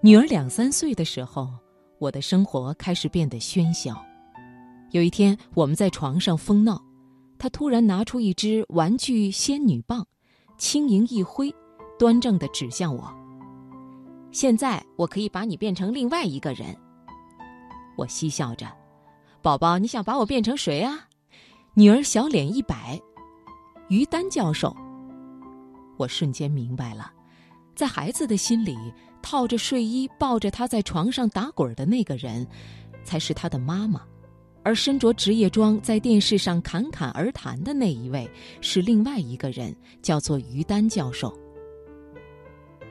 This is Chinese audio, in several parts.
女儿两三岁的时候，我的生活开始变得喧嚣。有一天，我们在床上疯闹，她突然拿出一支玩具仙女棒，轻盈一挥，端正的指向我。现在我可以把你变成另外一个人。我嬉笑着，宝宝，你想把我变成谁啊？女儿小脸一摆，于丹教授。我瞬间明白了，在孩子的心里，套着睡衣抱着他在床上打滚的那个人，才是他的妈妈；而身着职业装在电视上侃侃而谈的那一位，是另外一个人，叫做于丹教授。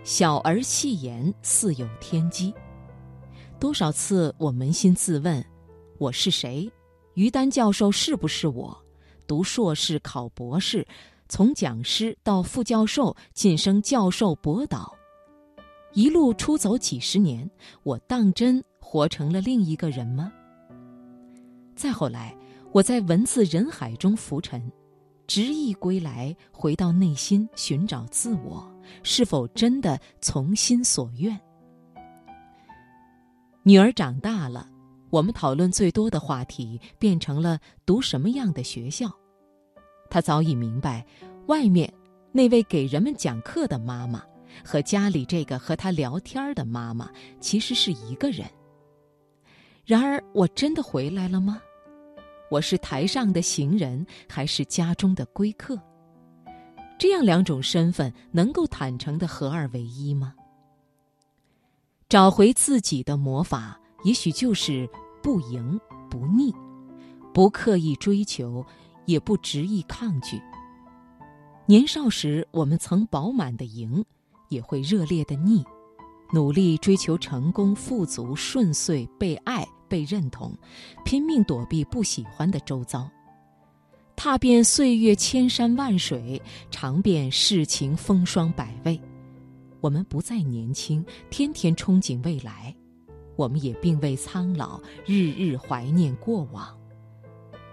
小儿戏言，似有天机。多少次我扪心自问：我是谁？于丹教授是不是我？读硕士，考博士。从讲师到副教授晋升教授博导，一路出走几十年，我当真活成了另一个人吗？再后来，我在文字人海中浮沉，执意归来，回到内心寻找自我，是否真的从心所愿？女儿长大了，我们讨论最多的话题变成了读什么样的学校。他早已明白，外面那位给人们讲课的妈妈，和家里这个和他聊天的妈妈其实是一个人。然而，我真的回来了吗？我是台上的行人，还是家中的归客？这样两种身份能够坦诚的合二为一吗？找回自己的魔法，也许就是不迎不逆，不刻意追求。也不执意抗拒。年少时，我们曾饱满的赢，也会热烈的腻，努力追求成功、富足、顺遂、被爱、被认同，拼命躲避不喜欢的周遭，踏遍岁月千山万水，尝遍世情风霜百味。我们不再年轻，天天憧憬未来；我们也并未苍老，日日怀念过往。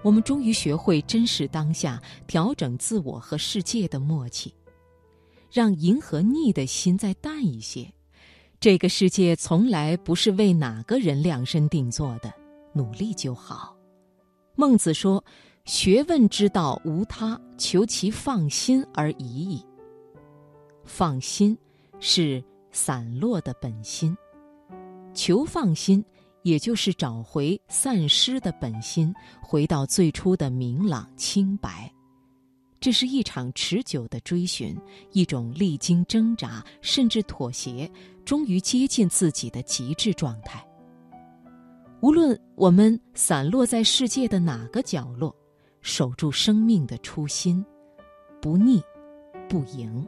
我们终于学会珍视当下，调整自我和世界的默契，让迎和逆的心再淡一些。这个世界从来不是为哪个人量身定做的，努力就好。孟子说：“学问之道无他，求其放心而已矣。”放心是散落的本心，求放心。也就是找回散失的本心，回到最初的明朗清白。这是一场持久的追寻，一种历经挣扎甚至妥协，终于接近自己的极致状态。无论我们散落在世界的哪个角落，守住生命的初心，不逆，不迎。